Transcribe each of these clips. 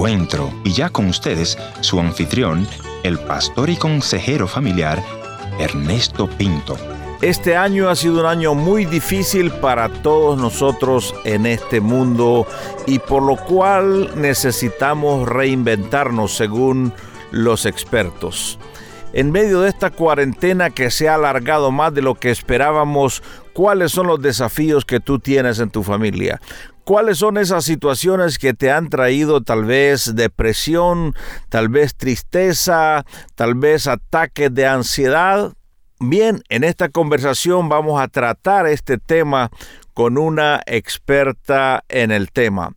encuentro. Y ya con ustedes, su anfitrión, el pastor y consejero familiar, Ernesto Pinto. Este año ha sido un año muy difícil para todos nosotros en este mundo y por lo cual necesitamos reinventarnos según los expertos. En medio de esta cuarentena que se ha alargado más de lo que esperábamos, ¿cuáles son los desafíos que tú tienes en tu familia? ¿Cuáles son esas situaciones que te han traído tal vez depresión, tal vez tristeza, tal vez ataques de ansiedad? Bien, en esta conversación vamos a tratar este tema con una experta en el tema.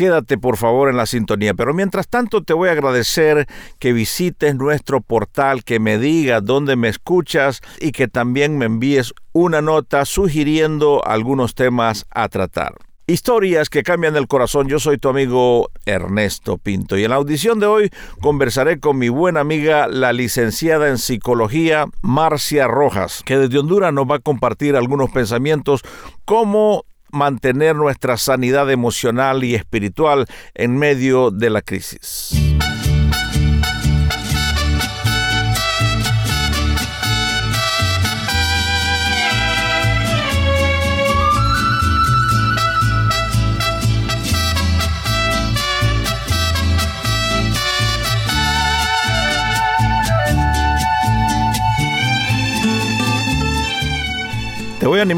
Quédate por favor en la sintonía. Pero mientras tanto te voy a agradecer que visites nuestro portal, que me digas dónde me escuchas y que también me envíes una nota sugiriendo algunos temas a tratar. Historias que cambian el corazón. Yo soy tu amigo Ernesto Pinto y en la audición de hoy conversaré con mi buena amiga, la licenciada en psicología Marcia Rojas, que desde Honduras nos va a compartir algunos pensamientos como mantener nuestra sanidad emocional y espiritual en medio de la crisis.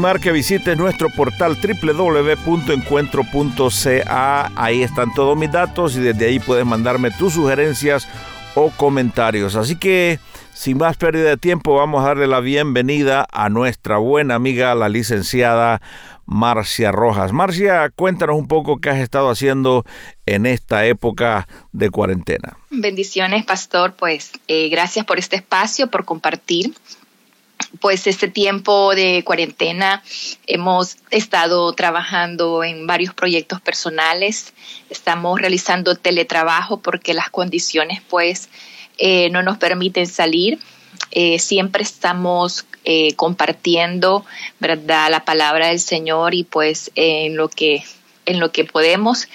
Que visites nuestro portal www.encuentro.ca. Ahí están todos mis datos y desde ahí puedes mandarme tus sugerencias o comentarios. Así que, sin más pérdida de tiempo, vamos a darle la bienvenida a nuestra buena amiga, la licenciada Marcia Rojas. Marcia, cuéntanos un poco qué has estado haciendo en esta época de cuarentena. Bendiciones, pastor. Pues eh, gracias por este espacio, por compartir pues este tiempo de cuarentena hemos estado trabajando en varios proyectos personales, estamos realizando teletrabajo porque las condiciones pues eh, no nos permiten salir. Eh, siempre estamos eh, compartiendo verdad la palabra del Señor y pues en lo que en lo que podemos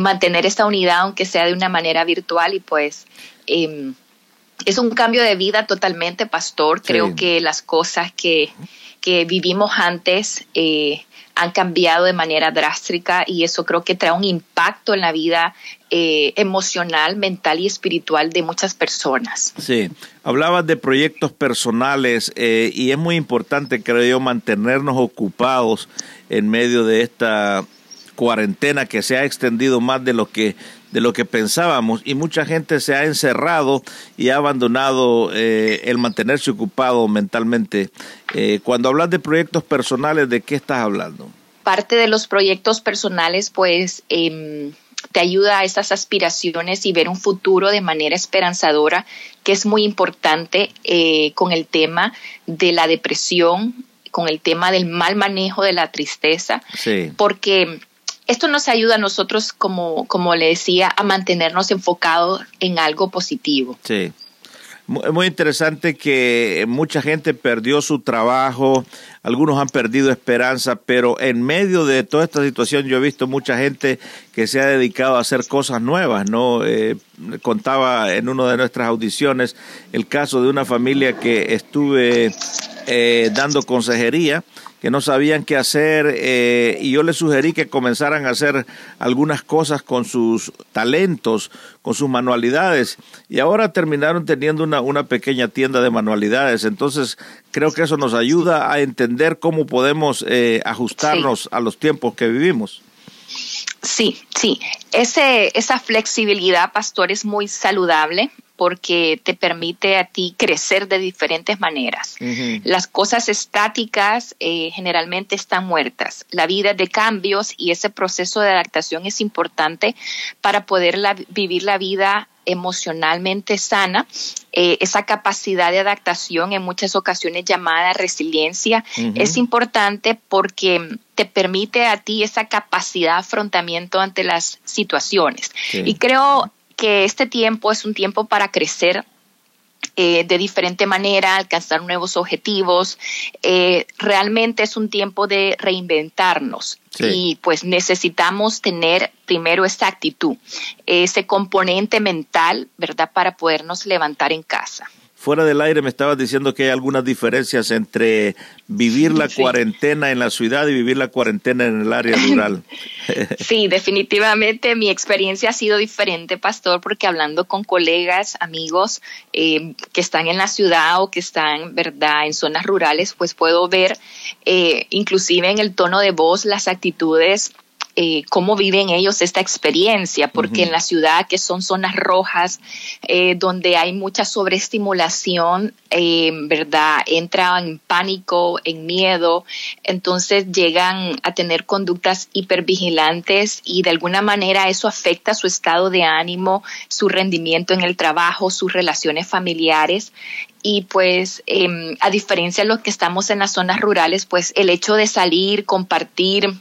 mantener esta unidad aunque sea de una manera virtual y pues em, es un cambio de vida totalmente, pastor. Creo que las cosas que, vivimos antes eh, han cambiado de manera drástica y eso creo que trae un impacto en la vida eh, emocional, mental y espiritual de muchas personas. Sí, hablabas de proyectos personales eh, y es muy importante, creo yo, mantenernos ocupados en medio de esta cuarentena que se ha extendido más de lo que de lo que pensábamos y mucha gente se ha encerrado y ha abandonado eh, el mantenerse ocupado mentalmente. Eh, cuando hablas de proyectos personales, ¿de qué estás hablando? Parte de los proyectos personales, pues, em, te ayuda a esas aspiraciones y ver un futuro de manera esperanzadora, que es muy importante eh, con el tema de la depresión, con el tema del mal manejo de la tristeza, sí. porque esto nos ayuda a nosotros, como, como le decía, a mantenernos enfocados en algo positivo. Sí. Es muy interesante que mucha gente perdió su trabajo, algunos han perdido esperanza, pero en medio de toda esta situación yo he visto mucha gente que se ha dedicado a hacer cosas nuevas, ¿no? Eh, contaba en una de nuestras audiciones el caso de una familia que estuve eh, dando consejería que no sabían qué hacer eh, y yo les sugerí que comenzaran a hacer algunas cosas con sus talentos, con sus manualidades y ahora terminaron teniendo una, una pequeña tienda de manualidades. Entonces creo que eso nos ayuda a entender cómo podemos eh, ajustarnos a los tiempos que vivimos. Sí, sí. Ese, esa flexibilidad, pastor, es muy saludable porque te permite a ti crecer de diferentes maneras. Las cosas estáticas eh, generalmente están muertas. La vida de cambios y ese proceso de adaptación es importante para poder vivir la vida emocionalmente sana, eh, esa capacidad de adaptación en muchas ocasiones llamada resiliencia es importante porque te permite a ti esa capacidad de afrontamiento ante las situaciones. Y creo que este tiempo es un tiempo para crecer eh, de diferente manera, alcanzar nuevos objetivos. Eh, realmente es un tiempo de reinventarnos y pues necesitamos tener primero esa actitud, ese componente mental, ¿verdad? Para podernos levantar en casa. Fuera del aire me estabas diciendo que hay algunas diferencias entre vivir la cuarentena en la ciudad y vivir la cuarentena en el área rural. sí, definitivamente mi experiencia ha sido diferente, pastor, porque hablando con colegas, amigos eh, que están en la ciudad o que están, verdad, en zonas rurales, pues puedo ver, eh, inclusive en el tono de voz, las actitudes eh, cómo viven ellos esta experiencia, porque en la ciudad, que son zonas rojas, eh, donde hay mucha sobreestimulación, eh, ¿verdad? Entran en pánico, en miedo, entonces llegan a tener conductas hipervigilantes y de alguna manera eso afecta su estado de ánimo, su rendimiento en el trabajo, sus relaciones familiares y pues em, a diferencia de los que estamos en las zonas rurales, pues el hecho de salir, compartir,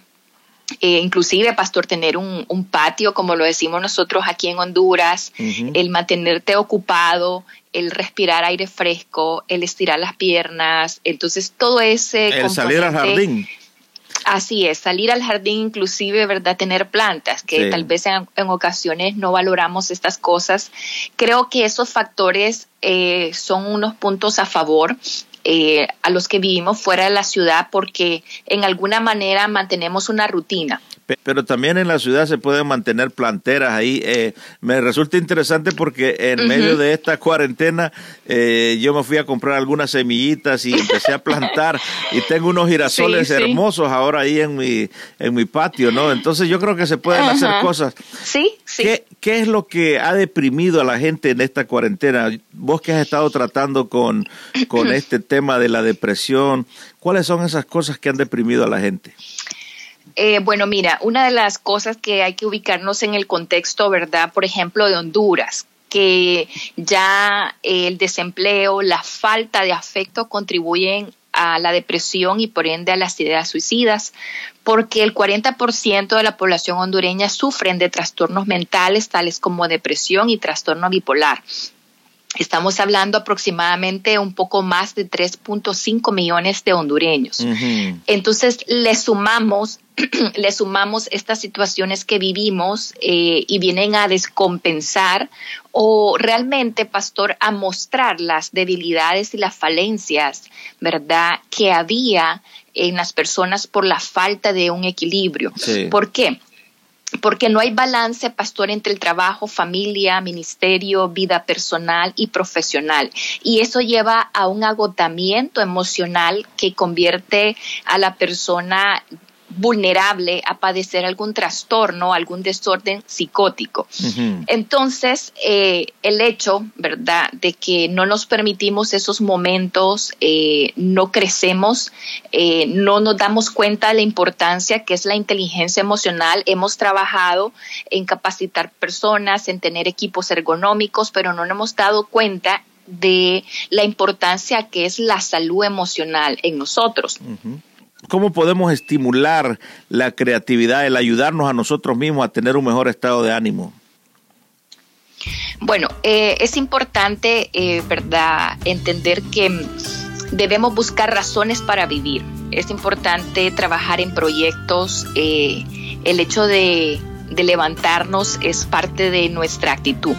eh, inclusive, pastor, tener un, patio, como lo decimos nosotros aquí en Honduras, el mantenerte ocupado, el respirar aire fresco, el estirar las piernas, entonces todo ese... El salir al jardín. Así es, salir al jardín inclusive, ¿verdad? Tener plantas, que tal vez en, ocasiones no valoramos estas cosas. Creo que esos factores eh, son unos puntos a favor eh, a los que vivimos fuera de la ciudad porque en alguna manera mantenemos una rutina. Pero también en la ciudad se pueden mantener planteras ahí. Eh, me resulta interesante porque en medio de esta cuarentena eh, yo me fui a comprar algunas semillitas y empecé a plantar y tengo unos girasoles hermosos ahora ahí en mi, en mi patio, ¿no? Entonces yo creo que se pueden hacer cosas. Sí, sí. ¿Qué, ¿Qué es lo que ha deprimido a la gente en esta cuarentena? Vos que has estado tratando con, con este tema de la depresión, ¿cuáles son esas cosas que han deprimido a la gente? Eh, bueno, mira, una de las cosas que hay que ubicarnos en el contexto, ¿verdad? Por ejemplo, de Honduras, que ya el desempleo, la falta de afecto contribuyen a la depresión y por ende a las ideas suicidas, porque el 40% de la población hondureña sufren de trastornos mentales tales como depresión y trastorno bipolar. Estamos hablando aproximadamente un poco más de 3.5 millones de hondureños. Entonces, le sumamos, le sumamos estas situaciones que vivimos eh, y vienen a descompensar o realmente, pastor, a mostrar las debilidades y las falencias, ¿verdad?, que había en las personas por la falta de un equilibrio. ¿Por qué? Porque no hay balance, pastor, entre el trabajo, familia, ministerio, vida personal y profesional. Y eso lleva a un agotamiento emocional que convierte a la persona vulnerable a padecer algún trastorno, algún desorden psicótico. Entonces, eh, el hecho, ¿verdad?, de que no nos permitimos esos momentos, eh, no crecemos, eh, no nos damos cuenta de la importancia que es la inteligencia emocional. Hemos trabajado en capacitar personas, en tener equipos ergonómicos, pero no nos hemos dado cuenta de la importancia que es la salud emocional en nosotros. ¿Cómo podemos estimular la creatividad, el ayudarnos a nosotros mismos a tener un mejor estado de ánimo? Bueno, eh, es importante, eh, ¿verdad?, entender que debemos buscar razones para vivir. Es importante trabajar en proyectos. Eh, el hecho de levantarnos es parte de nuestra actitud.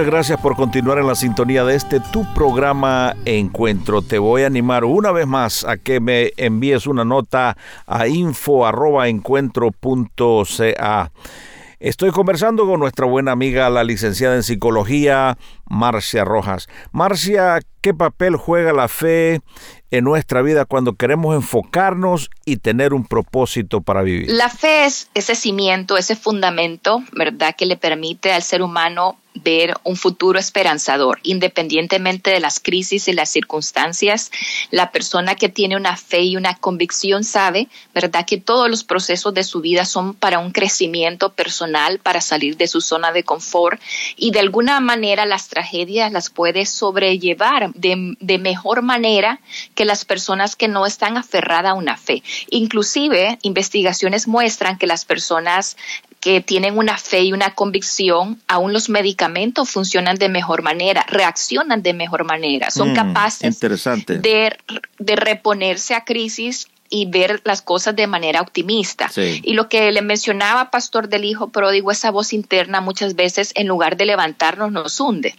Muchas gracias por continuar en la sintonía de este tu programa Encuentro. Te voy a animar una vez más a que me envíes una nota a info@encuentro.ca. Estoy conversando con nuestra buena amiga, la licenciada en psicología Marcia Rojas. Marcia, ¿qué papel juega la fe en nuestra vida cuando queremos enfocarnos y tener un propósito para vivir? La fe es ese cimiento, ese fundamento, ¿verdad?, que le permite al ser humano ver un futuro esperanzador, independientemente de las crisis y las circunstancias. La persona que tiene una fe y una convicción sabe, ¿verdad?, que todos los procesos de su vida son para un crecimiento personal, para salir de su zona de confort y de alguna manera las tragedias las puede sobrellevar de, de mejor manera que las personas que no están aferradas a una fe. Inclusive, investigaciones muestran que las personas que tienen una fe y una convicción, aún los medicamentos funcionan de mejor manera, reaccionan de mejor manera, son mm, capaces De, de reponerse a crisis y ver las cosas de manera optimista. Y lo que le mencionaba Pastor del Hijo Pródigo, esa voz interna muchas veces en lugar de levantarnos nos hunde.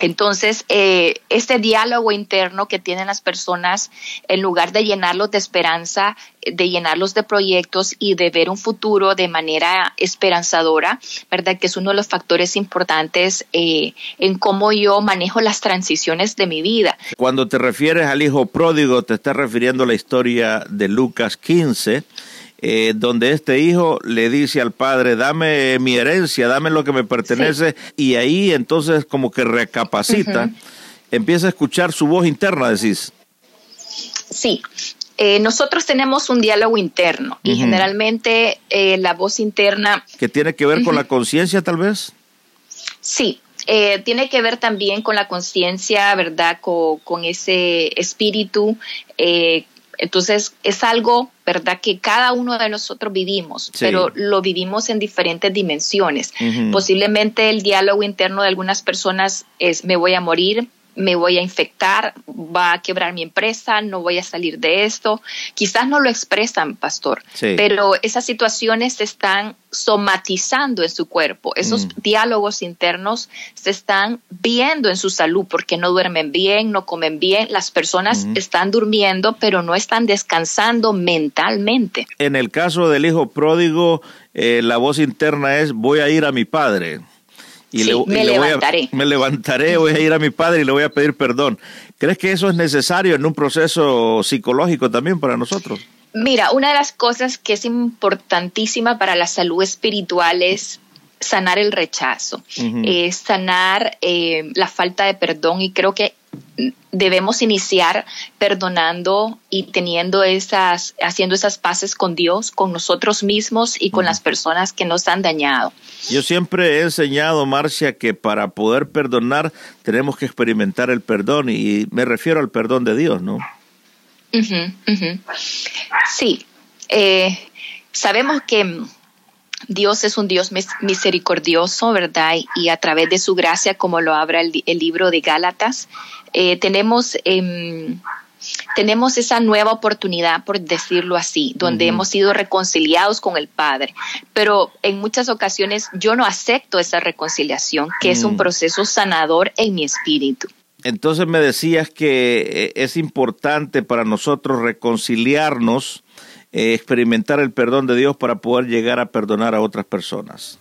Entonces, eh, este diálogo interno que tienen las personas, en lugar de llenarlos de esperanza, de llenarlos de proyectos y de ver un futuro de manera esperanzadora, ¿verdad? Que es uno de los factores importantes eh, en cómo yo manejo las transiciones de mi vida. Cuando te refieres al hijo pródigo, te estás refiriendo a la historia de Lucas 15. Eh, donde este hijo le dice al padre, dame mi herencia, dame lo que me pertenece, y ahí entonces como que recapacita, empieza a escuchar su voz interna, decís. Sí, eh, nosotros tenemos un diálogo interno y generalmente eh, la voz interna... ¿Que tiene que ver con la conciencia tal vez? Sí, eh, tiene que ver también con la conciencia, ¿verdad? Con, ese espíritu. Entonces es algo, ¿verdad? Que cada uno de nosotros vivimos, pero lo vivimos en diferentes dimensiones. Posiblemente el diálogo interno de algunas personas es me voy a morir, me voy a infectar, va a quebrar mi empresa, no voy a salir de esto. Quizás no lo expresan, pastor, pero esas situaciones se están somatizando en su cuerpo. Esos mm. diálogos internos se están viendo en su salud porque no duermen bien, no comen bien. Las personas están durmiendo, pero no están descansando mentalmente. En el caso del hijo pródigo, eh, la voz interna es voy a ir a mi padre y me levantaré. Voy a, me levantaré, voy a ir a mi padre y le voy a pedir perdón. ¿Crees que eso es necesario en un proceso psicológico también para nosotros? Mira, una de las cosas que es importantísima para la salud espiritual es sanar el rechazo, es sanar eh, la falta de perdón y creo que debemos iniciar perdonando y teniendo esas, haciendo esas paces con Dios, con nosotros mismos y con las personas que nos han dañado. Yo siempre he enseñado, Marcia, que para poder perdonar tenemos que experimentar el perdón y me refiero al perdón de Dios, ¿no? Sí, eh, sabemos que Dios es un Dios misericordioso, ¿verdad? Y a través de su gracia, como lo habla el, libro de Gálatas, eh, tenemos, em, tenemos esa nueva oportunidad, por decirlo así, donde hemos sido reconciliados con el Padre. Pero en muchas ocasiones yo no acepto esa reconciliación, que es un mm. proceso sanador en mi espíritu. Entonces me decías que eh, es importante para nosotros reconciliarnos eh, experimentar el perdón de Dios para poder llegar a perdonar a otras personas.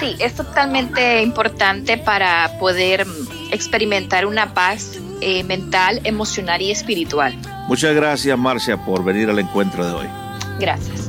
Sí, es totalmente importante para poder experimentar una paz eh, mental, emocional y espiritual. Muchas gracias, Marcia, por venir al encuentro de hoy. Gracias.